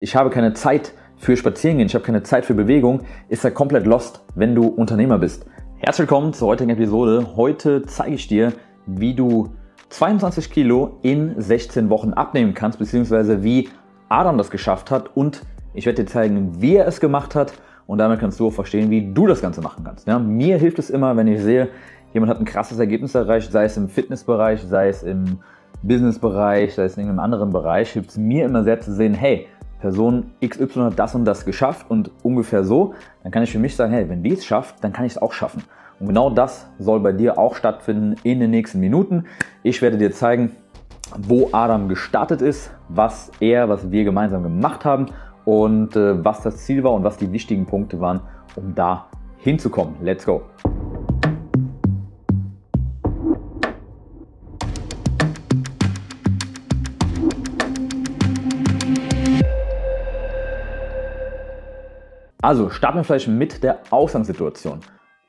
ich habe keine Zeit für Spazierengehen, ich habe keine Zeit für Bewegung, ist er komplett lost, wenn du Unternehmer bist. Herzlich willkommen zur heutigen Episode. Heute zeige ich dir, wie du 22 Kilo in 16 Wochen abnehmen kannst, beziehungsweise wie Adam das geschafft hat und ich werde dir zeigen, wie er es gemacht hat und damit kannst du auch verstehen, wie du das Ganze machen kannst. Ja, mir hilft es immer, wenn ich sehe, jemand hat ein krasses Ergebnis erreicht, sei es im Fitnessbereich, sei es im Businessbereich, sei es in irgendeinem anderen Bereich, hilft es mir immer sehr zu sehen, hey, Person XY hat das und das geschafft und ungefähr so, dann kann ich für mich sagen, hey, wenn die es schafft, dann kann ich es auch schaffen. Und genau das soll bei dir auch stattfinden in den nächsten Minuten. Ich werde dir zeigen, wo Adam gestartet ist, was er, was wir gemeinsam gemacht haben und äh, was das Ziel war und was die wichtigen Punkte waren, um da hinzukommen. Let's go! Also starten wir vielleicht mit der Ausgangssituation.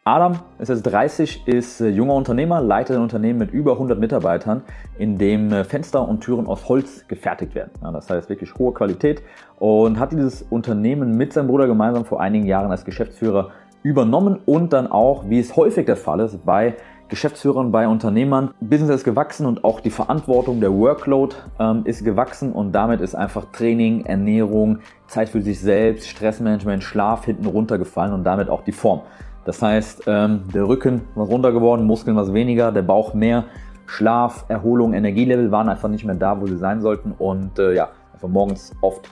Adam ist jetzt 30, ist äh, junger Unternehmer, leitet ein Unternehmen mit über 100 Mitarbeitern, in dem äh, Fenster und Türen aus Holz gefertigt werden. Ja, das heißt wirklich hohe Qualität und hat dieses Unternehmen mit seinem Bruder gemeinsam vor einigen Jahren als Geschäftsführer übernommen und dann auch, wie es häufig der Fall ist, bei Geschäftsführern, bei Unternehmern. Business ist gewachsen und auch die Verantwortung, der Workload ähm, ist gewachsen und damit ist einfach Training, Ernährung, Zeit für sich selbst, Stressmanagement, Schlaf hinten runtergefallen und damit auch die Form. Das heißt, ähm, der Rücken war runter geworden, Muskeln was weniger, der Bauch mehr, Schlaf, Erholung, Energielevel waren einfach nicht mehr da, wo sie sein sollten und äh, ja, einfach morgens oft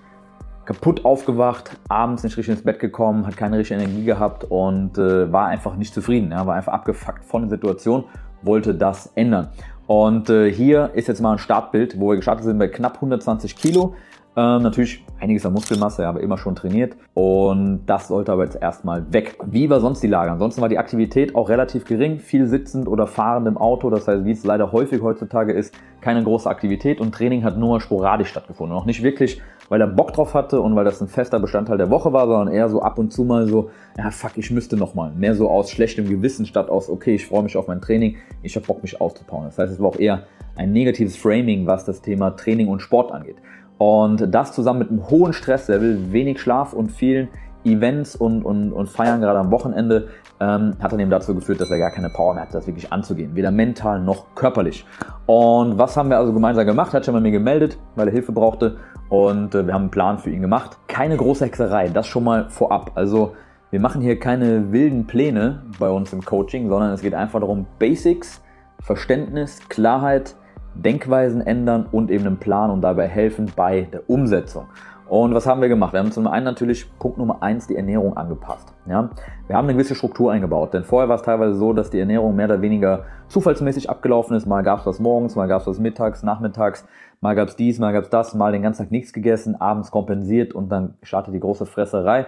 kaputt aufgewacht, abends nicht richtig ins Bett gekommen, hat keine richtige Energie gehabt und äh, war einfach nicht zufrieden, ja, war einfach abgefuckt von der Situation, wollte das ändern. Und äh, hier ist jetzt mal ein Startbild, wo wir gestartet sind bei knapp 120 Kilo. Ähm, natürlich einiges an Muskelmasse, aber immer schon trainiert. Und das sollte aber jetzt erstmal weg. Wie war sonst die Lage? Ansonsten war die Aktivität auch relativ gering, viel sitzend oder fahrend im Auto. Das heißt, wie es leider häufig heutzutage ist, keine große Aktivität und Training hat nur sporadisch stattgefunden. Auch nicht wirklich, weil er Bock drauf hatte und weil das ein fester Bestandteil der Woche war, sondern eher so ab und zu mal so, ja fuck, ich müsste nochmal. Mehr so aus schlechtem Gewissen statt aus, okay, ich freue mich auf mein Training, ich habe Bock, mich auszubauen. Das heißt, es war auch eher ein negatives Framing, was das Thema Training und Sport angeht. Und das zusammen mit einem hohen Stresslevel, wenig Schlaf und vielen Events und, und, und Feiern gerade am Wochenende ähm, hat dann eben dazu geführt, dass er gar keine Power mehr hatte, das wirklich anzugehen. Weder mental noch körperlich. Und was haben wir also gemeinsam gemacht? Hat schon bei mir gemeldet, weil er Hilfe brauchte. Und äh, wir haben einen Plan für ihn gemacht. Keine große Hexerei, das schon mal vorab. Also wir machen hier keine wilden Pläne bei uns im Coaching, sondern es geht einfach darum, Basics, Verständnis, Klarheit, Denkweisen ändern und eben einen Plan und dabei helfen bei der Umsetzung. Und was haben wir gemacht? Wir haben zum einen natürlich Punkt Nummer eins die Ernährung angepasst. Ja? Wir haben eine gewisse Struktur eingebaut, denn vorher war es teilweise so, dass die Ernährung mehr oder weniger zufallsmäßig abgelaufen ist. Mal gab es was morgens, mal gab es was mittags, nachmittags, mal gab es dies, mal gab es das, mal den ganzen Tag nichts gegessen, abends kompensiert und dann startet die große Fresserei.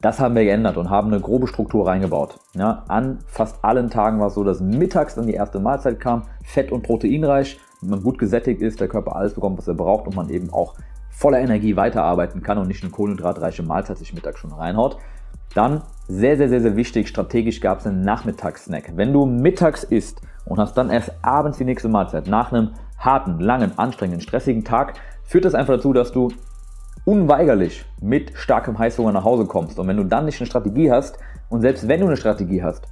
Das haben wir geändert und haben eine grobe Struktur reingebaut. Ja, an fast allen Tagen war es so, dass mittags dann die erste Mahlzeit kam, fett- und proteinreich, man gut gesättigt ist, der Körper alles bekommt, was er braucht und man eben auch voller Energie weiterarbeiten kann und nicht eine kohlenhydratreiche Mahlzeit sich mittags schon reinhaut. Dann, sehr, sehr, sehr, sehr wichtig, strategisch gab es einen Nachmittagssnack. Wenn du mittags isst und hast dann erst abends die nächste Mahlzeit, nach einem harten, langen, anstrengenden, stressigen Tag, führt das einfach dazu, dass du unweigerlich mit starkem Heißhunger nach Hause kommst. Und wenn du dann nicht eine Strategie hast, und selbst wenn du eine Strategie hast,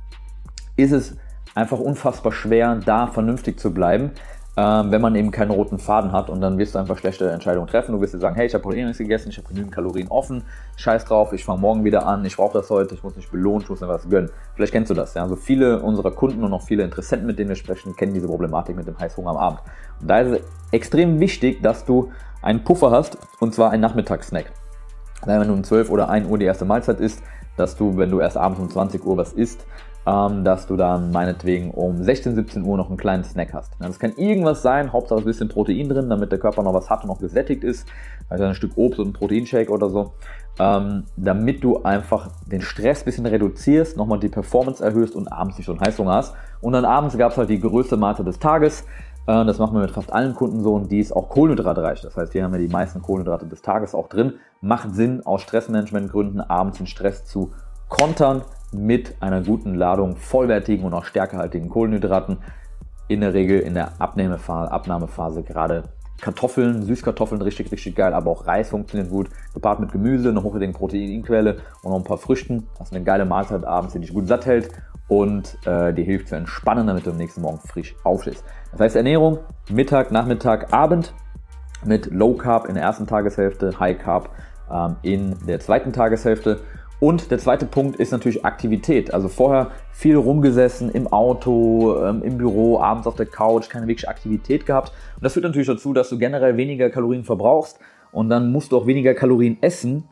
ist es einfach unfassbar schwer, da vernünftig zu bleiben, ähm, wenn man eben keinen roten Faden hat und dann wirst du einfach schlechte Entscheidungen treffen. Du wirst dir sagen, hey, ich habe heute nichts gegessen, ich habe genügend Kalorien offen, scheiß drauf, ich fange morgen wieder an, ich brauche das heute, ich muss mich belohnen, ich muss mir was gönnen. Vielleicht kennst du das. Ja? Also viele unserer Kunden und auch viele Interessenten, mit denen wir sprechen, kennen diese Problematik mit dem Heißhunger am Abend. Und da ist es extrem wichtig, dass du einen Puffer hast und zwar einen Nachmittagssnack. Wenn du um 12 oder 1 Uhr die erste Mahlzeit isst, dass du, wenn du erst abends um 20 Uhr was isst, ähm, dass du dann meinetwegen um 16, 17 Uhr noch einen kleinen Snack hast. Das kann irgendwas sein, Hauptsache ein bisschen Protein drin, damit der Körper noch was hat und noch gesättigt ist. Also ein Stück Obst und ein Proteinshake oder so. Ähm, damit du einfach den Stress ein bisschen reduzierst, nochmal die Performance erhöhst und abends nicht so einen Heißhunger hast. Und dann abends gab es halt die größte Mahlzeit des Tages. Äh, das machen wir mit fast allen Kunden so und die ist auch kohlenhydratreich. Das heißt, hier haben wir die meisten Kohlenhydrate des Tages auch drin. Macht Sinn, aus Stressmanagementgründen abends den Stress zu kontern mit einer guten Ladung vollwertigen und auch stärkehaltigen Kohlenhydraten. In der Regel in der Abnehmephase, Abnahmephase gerade Kartoffeln, Süßkartoffeln richtig, richtig geil, aber auch Reis funktioniert gut, gepaart mit Gemüse, eine hochwertige Proteinquelle und noch ein paar Früchten. Hast eine geile Mahlzeit abends, die dich gut satt hält und äh, dir hilft zu entspannen, damit du am nächsten Morgen frisch aufstehst. Das heißt Ernährung, Mittag, Nachmittag, Abend mit Low Carb in der ersten Tageshälfte, High Carb ähm, in der zweiten Tageshälfte. Und der zweite Punkt ist natürlich Aktivität. Also vorher viel rumgesessen im Auto, ähm, im Büro, abends auf der Couch, keine wirkliche Aktivität gehabt. Und das führt natürlich dazu, dass du generell weniger Kalorien verbrauchst und dann musst du auch weniger Kalorien essen,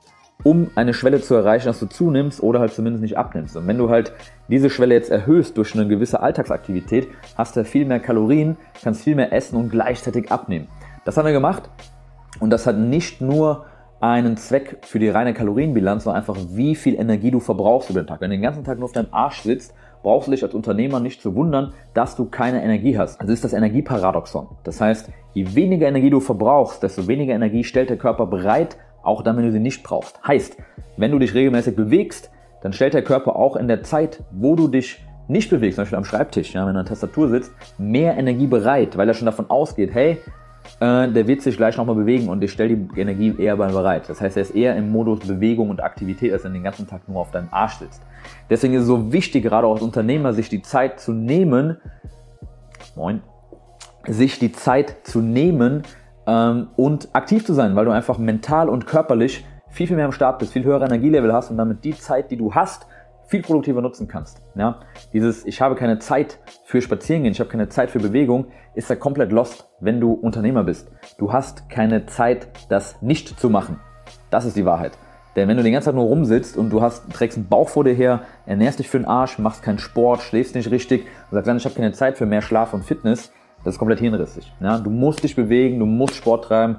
um eine Schwelle zu erreichen, dass du zunimmst oder halt zumindest nicht abnimmst. Und wenn du halt diese Schwelle jetzt erhöhst durch eine gewisse Alltagsaktivität, hast du viel mehr Kalorien, kannst viel mehr essen und gleichzeitig abnehmen. Das haben wir gemacht und das hat nicht nur einen Zweck für die reine Kalorienbilanz, sondern einfach, wie viel Energie du verbrauchst über den Tag. Wenn du den ganzen Tag nur auf deinem Arsch sitzt, brauchst du dich als Unternehmer nicht zu wundern, dass du keine Energie hast. Das ist das Energieparadoxon. Das heißt, je weniger Energie du verbrauchst, desto weniger Energie stellt der Körper bereit, auch dann, wenn du sie nicht brauchst. Heißt, wenn du dich regelmäßig bewegst, dann stellt der Körper auch in der Zeit, wo du dich nicht bewegst, zum Beispiel am Schreibtisch, ja, wenn du an der Tastatur sitzt, mehr Energie bereit, weil er schon davon ausgeht, hey, äh, der wird sich gleich nochmal bewegen und ich stelle die Energie eher bereit. Das heißt, er ist eher im Modus Bewegung und Aktivität, als wenn du den ganzen Tag nur auf deinem Arsch sitzt. Deswegen ist es so wichtig, gerade auch als Unternehmer, sich die Zeit zu nehmen, moin, sich die Zeit zu nehmen ähm, und aktiv zu sein, weil du einfach mental und körperlich viel, viel mehr am Start bist, viel höhere Energielevel hast und damit die Zeit, die du hast, viel produktiver nutzen kannst. Ja? Dieses, ich habe keine Zeit für Spazierengehen, ich habe keine Zeit für Bewegung, ist ja komplett lost, wenn du Unternehmer bist. Du hast keine Zeit, das nicht zu machen. Das ist die Wahrheit. Denn wenn du den ganzen Tag nur rumsitzt und du hast, trägst einen Bauch vor dir her, ernährst dich für den Arsch, machst keinen Sport, schläfst nicht richtig und sagst dann, ich habe keine Zeit für mehr Schlaf und Fitness, das ist komplett hirnrissig. Ja? Du musst dich bewegen, du musst Sport treiben,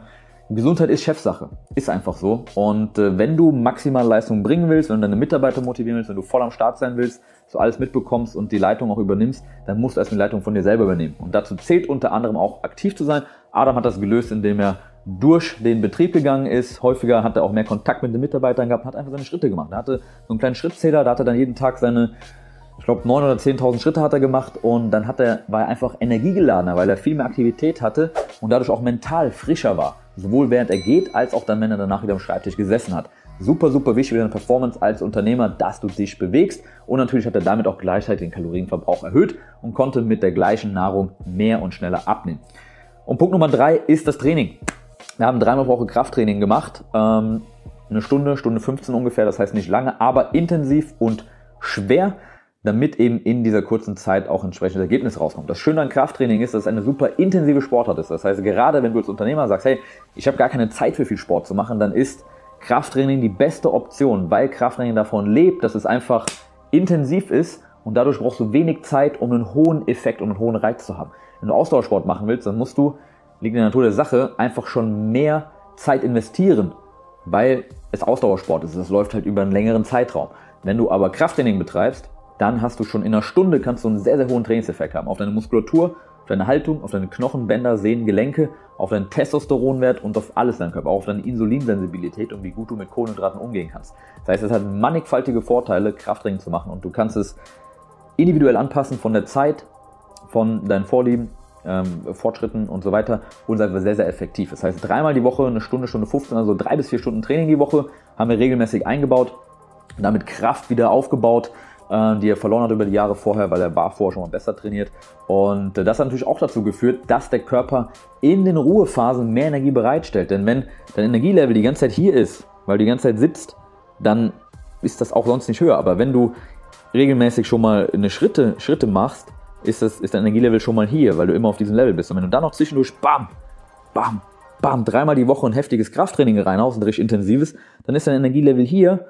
Gesundheit ist Chefsache. Ist einfach so. Und äh, wenn du maximale Leistung bringen willst, wenn du deine Mitarbeiter motivieren willst, wenn du voll am Start sein willst, so alles mitbekommst und die Leitung auch übernimmst, dann musst du erst die Leitung von dir selber übernehmen. Und dazu zählt unter anderem auch aktiv zu sein. Adam hat das gelöst, indem er durch den Betrieb gegangen ist. Häufiger hat er auch mehr Kontakt mit den Mitarbeitern gehabt, hat einfach seine Schritte gemacht. Er hatte so einen kleinen Schrittzähler, da hat er dann jeden Tag seine ich glaube 9 oder 10.000 Schritte hat er gemacht und dann hat er, war er einfach energiegeladener, weil er viel mehr Aktivität hatte und dadurch auch mental frischer war. Sowohl während er geht, als auch dann, wenn er danach wieder am Schreibtisch gesessen hat. Super, super wichtig für deine Performance als Unternehmer, dass du dich bewegst. Und natürlich hat er damit auch gleichzeitig den Kalorienverbrauch erhöht und konnte mit der gleichen Nahrung mehr und schneller abnehmen. Und Punkt Nummer drei ist das Training. Wir haben dreimal pro Woche Krafttraining gemacht. Ähm, eine Stunde, Stunde 15 ungefähr, das heißt nicht lange, aber intensiv und schwer damit eben in dieser kurzen Zeit auch entsprechendes Ergebnis rauskommt. Das Schöne an Krafttraining ist, dass es eine super intensive Sportart ist. Das heißt, gerade wenn du als Unternehmer sagst, hey, ich habe gar keine Zeit für viel Sport zu machen, dann ist Krafttraining die beste Option, weil Krafttraining davon lebt, dass es einfach intensiv ist und dadurch brauchst du wenig Zeit, um einen hohen Effekt, um einen hohen Reiz zu haben. Wenn du Ausdauersport machen willst, dann musst du, liegt in der Natur der Sache, einfach schon mehr Zeit investieren, weil es Ausdauersport ist. Es läuft halt über einen längeren Zeitraum. Wenn du aber Krafttraining betreibst, dann hast du schon in einer Stunde kannst du einen sehr, sehr hohen Trainingseffekt haben. Auf deine Muskulatur, auf deine Haltung, auf deine Knochen, Bänder, Sehnen, Gelenke, auf deinen Testosteronwert und auf alles in deinem Körper, auch auf deine Insulinsensibilität und wie gut du mit Kohlenhydraten umgehen kannst. Das heißt, es hat mannigfaltige Vorteile, Krafttraining zu machen und du kannst es individuell anpassen von der Zeit, von deinen Vorlieben, ähm, Fortschritten und so weiter und ist einfach sehr, sehr effektiv. Das heißt, dreimal die Woche, eine Stunde, Stunde 15, also drei bis vier Stunden Training die Woche haben wir regelmäßig eingebaut, damit Kraft wieder aufgebaut, die er verloren hat über die Jahre vorher, weil er war vorher schon mal besser trainiert. Und äh, das hat natürlich auch dazu geführt, dass der Körper in den Ruhephasen mehr Energie bereitstellt. Denn wenn dein Energielevel die ganze Zeit hier ist, weil du die ganze Zeit sitzt, dann ist das auch sonst nicht höher. Aber wenn du regelmäßig schon mal eine Schritte, Schritte machst, ist, das, ist dein Energielevel schon mal hier, weil du immer auf diesem Level bist. Und wenn du dann noch zwischendurch bam, bam, bam, dreimal die Woche ein heftiges Krafttraining reinhaust, ein richtig intensives, dann ist dein Energielevel hier,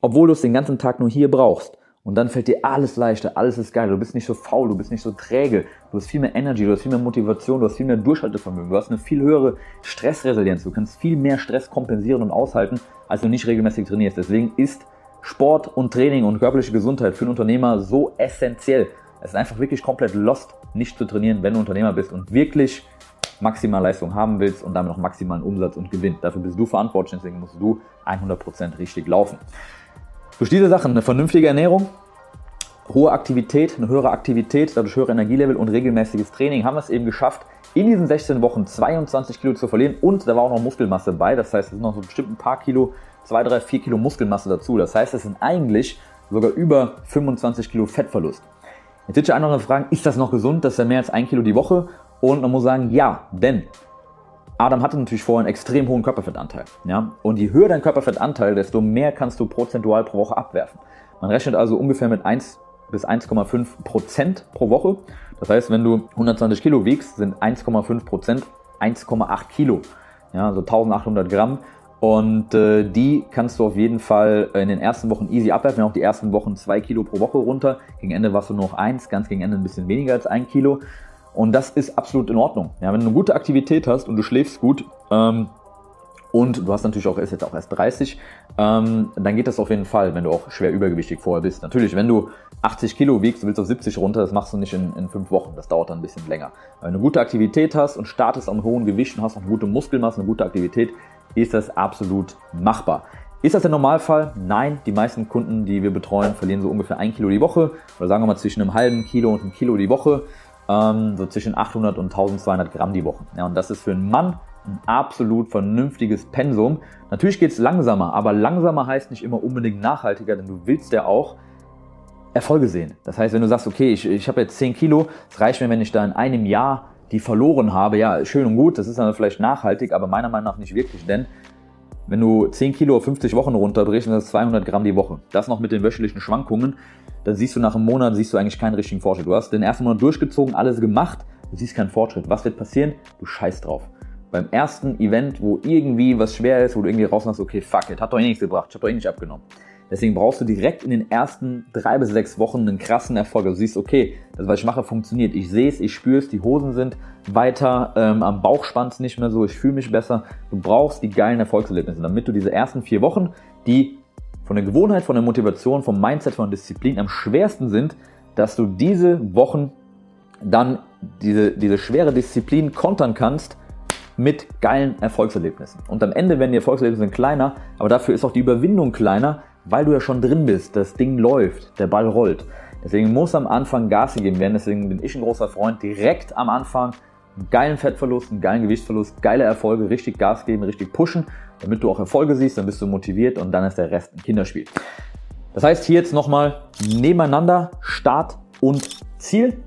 obwohl du es den ganzen Tag nur hier brauchst. Und dann fällt dir alles leichter, alles ist geil. Du bist nicht so faul, du bist nicht so träge, du hast viel mehr Energy, du hast viel mehr Motivation, du hast viel mehr Durchhaltevermögen, du hast eine viel höhere Stressresilienz. Du kannst viel mehr Stress kompensieren und aushalten, als du nicht regelmäßig trainierst. Deswegen ist Sport und Training und körperliche Gesundheit für einen Unternehmer so essentiell. Es ist einfach wirklich komplett lost, nicht zu trainieren, wenn du Unternehmer bist und wirklich maximal Leistung haben willst und damit auch maximalen Umsatz und Gewinn. Dafür bist du verantwortlich, deswegen musst du 100% richtig laufen. Durch diese Sachen, eine vernünftige Ernährung, hohe Aktivität, eine höhere Aktivität, dadurch höhere Energielevel und regelmäßiges Training, haben wir es eben geschafft, in diesen 16 Wochen 22 Kilo zu verlieren und da war auch noch Muskelmasse bei. Das heißt, es sind noch so bestimmt ein paar Kilo, 2, 3, 4 Kilo Muskelmasse dazu. Das heißt, es sind eigentlich sogar über 25 Kilo Fettverlust. Jetzt wird ja einer fragen, ist das noch gesund? Das ist ja mehr als ein Kilo die Woche. Und man muss sagen, ja, denn Adam hatte natürlich vorher einen extrem hohen Körperfettanteil. Ja? Und je höher dein Körperfettanteil, desto mehr kannst du prozentual pro Woche abwerfen. Man rechnet also ungefähr mit 1 bis 1,5 Prozent pro Woche. Das heißt, wenn du 120 Kilo wiegst, sind 1,5 Prozent 1,8 Kilo. Ja, also 1800 Gramm. Und äh, die kannst du auf jeden Fall in den ersten Wochen easy abwerfen. Wir auch die ersten Wochen 2 Kilo pro Woche runter. Gegen Ende warst du nur noch 1, ganz gegen Ende ein bisschen weniger als 1 Kilo. Und das ist absolut in Ordnung. Ja, wenn du eine gute Aktivität hast und du schläfst gut, ähm, und du hast natürlich auch, ist jetzt auch erst 30, ähm, dann geht das auf jeden Fall, wenn du auch schwer übergewichtig vorher bist. Natürlich, wenn du 80 Kilo wiegst, du willst auf 70 runter, das machst du nicht in, in fünf Wochen, das dauert dann ein bisschen länger. Wenn du eine gute Aktivität hast und startest am hohen Gewicht und hast auch eine gute Muskelmasse, eine gute Aktivität, ist das absolut machbar. Ist das der Normalfall? Nein, die meisten Kunden, die wir betreuen, verlieren so ungefähr ein Kilo die Woche oder sagen wir mal zwischen einem halben Kilo und einem Kilo die Woche, ähm, so zwischen 800 und 1200 Gramm die Woche. Ja, und das ist für einen Mann ein absolut vernünftiges Pensum. Natürlich geht es langsamer, aber langsamer heißt nicht immer unbedingt nachhaltiger, denn du willst ja auch Erfolge sehen. Das heißt, wenn du sagst, okay, ich, ich habe jetzt 10 Kilo, es reicht mir, wenn ich da in einem Jahr die verloren habe, ja, schön und gut, das ist dann vielleicht nachhaltig, aber meiner Meinung nach nicht wirklich, denn wenn du 10 Kilo auf 50 Wochen runterbrichst, dann ist das 200 Gramm die Woche. Das noch mit den wöchentlichen Schwankungen, dann siehst du nach einem Monat, siehst du eigentlich keinen richtigen Fortschritt. Du hast den ersten Monat durchgezogen, alles gemacht, du siehst keinen Fortschritt. Was wird passieren? Du scheißt drauf beim ersten Event, wo irgendwie was schwer ist, wo du irgendwie rausmachst, okay, fuck it, hat doch eh nichts gebracht, ich hab doch eh nicht abgenommen. Deswegen brauchst du direkt in den ersten drei bis sechs Wochen einen krassen Erfolg. Du siehst, okay, das, was ich mache, funktioniert. Ich sehe es, ich spüre es, die Hosen sind weiter, ähm, am Bauch spannt es nicht mehr so, ich fühle mich besser. Du brauchst die geilen Erfolgserlebnisse, damit du diese ersten vier Wochen, die von der Gewohnheit, von der Motivation, vom Mindset, von der Disziplin am schwersten sind, dass du diese Wochen dann diese, diese schwere Disziplin kontern kannst mit geilen Erfolgserlebnissen. Und am Ende werden die Erfolgserlebnisse kleiner, aber dafür ist auch die Überwindung kleiner, weil du ja schon drin bist. Das Ding läuft, der Ball rollt. Deswegen muss am Anfang Gas gegeben werden. Deswegen bin ich ein großer Freund, direkt am Anfang einen geilen Fettverlust, einen geilen Gewichtsverlust, geile Erfolge, richtig Gas geben, richtig pushen, damit du auch Erfolge siehst, dann bist du motiviert und dann ist der Rest ein Kinderspiel. Das heißt hier jetzt nochmal nebeneinander Start und Ziel.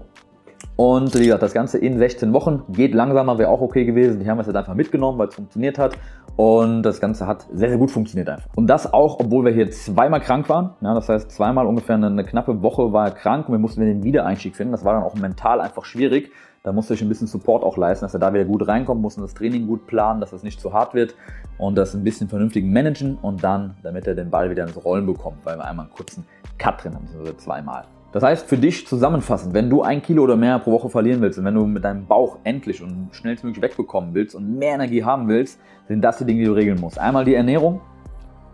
Und wie gesagt, das Ganze in 16 Wochen geht langsamer, wäre auch okay gewesen. Die haben es jetzt einfach mitgenommen, weil es funktioniert hat. Und das Ganze hat sehr, sehr gut funktioniert einfach. Und das auch, obwohl wir hier zweimal krank waren. Ja, das heißt, zweimal ungefähr eine, eine knappe Woche war er krank und wir mussten den Wiedereinstieg finden. Das war dann auch mental einfach schwierig. Da musste ich ein bisschen Support auch leisten, dass er da wieder gut reinkommt, mussten das Training gut planen, dass es nicht zu hart wird und das ein bisschen vernünftig managen und dann, damit er den Ball wieder ins Rollen bekommt, weil wir einmal einen kurzen Cut drin haben, also zweimal. Das heißt, für dich zusammenfassend, wenn du ein Kilo oder mehr pro Woche verlieren willst und wenn du mit deinem Bauch endlich und schnellstmöglich wegbekommen willst und mehr Energie haben willst, sind das die Dinge, die du regeln musst. Einmal die Ernährung,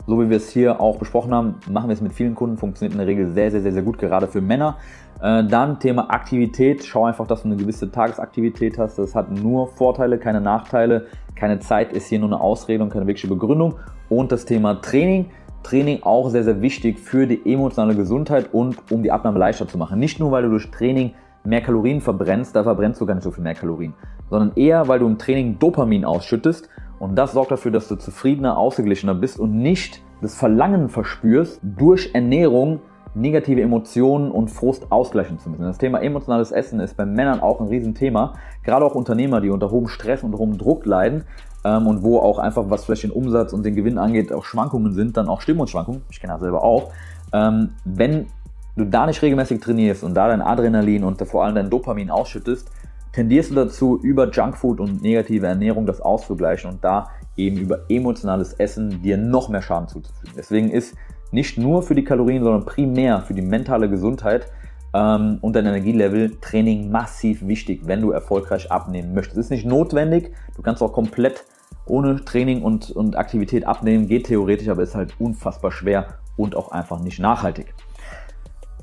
so wie wir es hier auch besprochen haben, machen wir es mit vielen Kunden, funktioniert in der Regel sehr, sehr, sehr, sehr gut, gerade für Männer. Äh, dann Thema Aktivität, schau einfach, dass du eine gewisse Tagesaktivität hast. Das hat nur Vorteile, keine Nachteile. Keine Zeit ist hier nur eine Ausrede und keine wirkliche Begründung. Und das Thema Training. Training auch sehr, sehr wichtig für die emotionale Gesundheit und um die Abnahme leichter zu machen. Nicht nur, weil du durch Training mehr Kalorien verbrennst, da verbrennst du gar nicht so viel mehr Kalorien, sondern eher, weil du im Training Dopamin ausschüttest und das sorgt dafür, dass du zufriedener, ausgeglichener bist und nicht das Verlangen verspürst, durch Ernährung negative Emotionen und Frust ausgleichen zu müssen. Das Thema emotionales Essen ist bei Männern auch ein Riesenthema. Gerade auch Unternehmer, die unter hohem Stress und hohem Druck leiden, ähm, und wo auch einfach, was vielleicht den Umsatz und den Gewinn angeht, auch Schwankungen sind, dann auch Stimmungsschwankungen. Ich kenne das selber auch. Ähm, wenn du da nicht regelmäßig trainierst und da dein Adrenalin und vor allem dein Dopamin ausschüttest, tendierst du dazu, über Junkfood und negative Ernährung das auszugleichen und da eben über emotionales Essen dir noch mehr Schaden zuzufügen. Deswegen ist nicht nur für die Kalorien, sondern primär für die mentale Gesundheit ähm, und dein Energielevel Training massiv wichtig, wenn du erfolgreich abnehmen möchtest. Es ist nicht notwendig, du kannst auch komplett ohne Training und, und Aktivität abnehmen, geht theoretisch, aber ist halt unfassbar schwer und auch einfach nicht nachhaltig.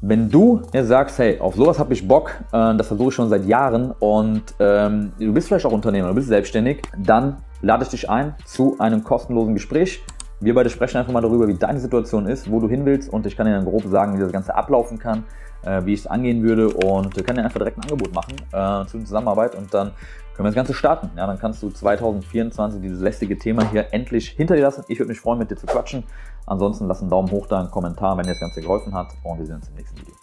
Wenn du jetzt sagst, hey, auf sowas habe ich Bock, äh, das versuche ich schon seit Jahren und ähm, du bist vielleicht auch Unternehmer, du bist selbstständig, dann lade ich dich ein zu einem kostenlosen Gespräch. Wir beide sprechen einfach mal darüber, wie deine Situation ist, wo du hin willst und ich kann dir dann grob sagen, wie das Ganze ablaufen kann, äh, wie ich es angehen würde und kann dir einfach direkt ein Angebot machen äh, zu Zusammenarbeit und dann können wir das Ganze starten. Ja, dann kannst du 2024 dieses lästige Thema hier endlich hinter dir lassen. Ich würde mich freuen, mit dir zu quatschen. Ansonsten lass einen Daumen hoch da, einen Kommentar, wenn dir das Ganze geholfen hat und wir sehen uns im nächsten Video.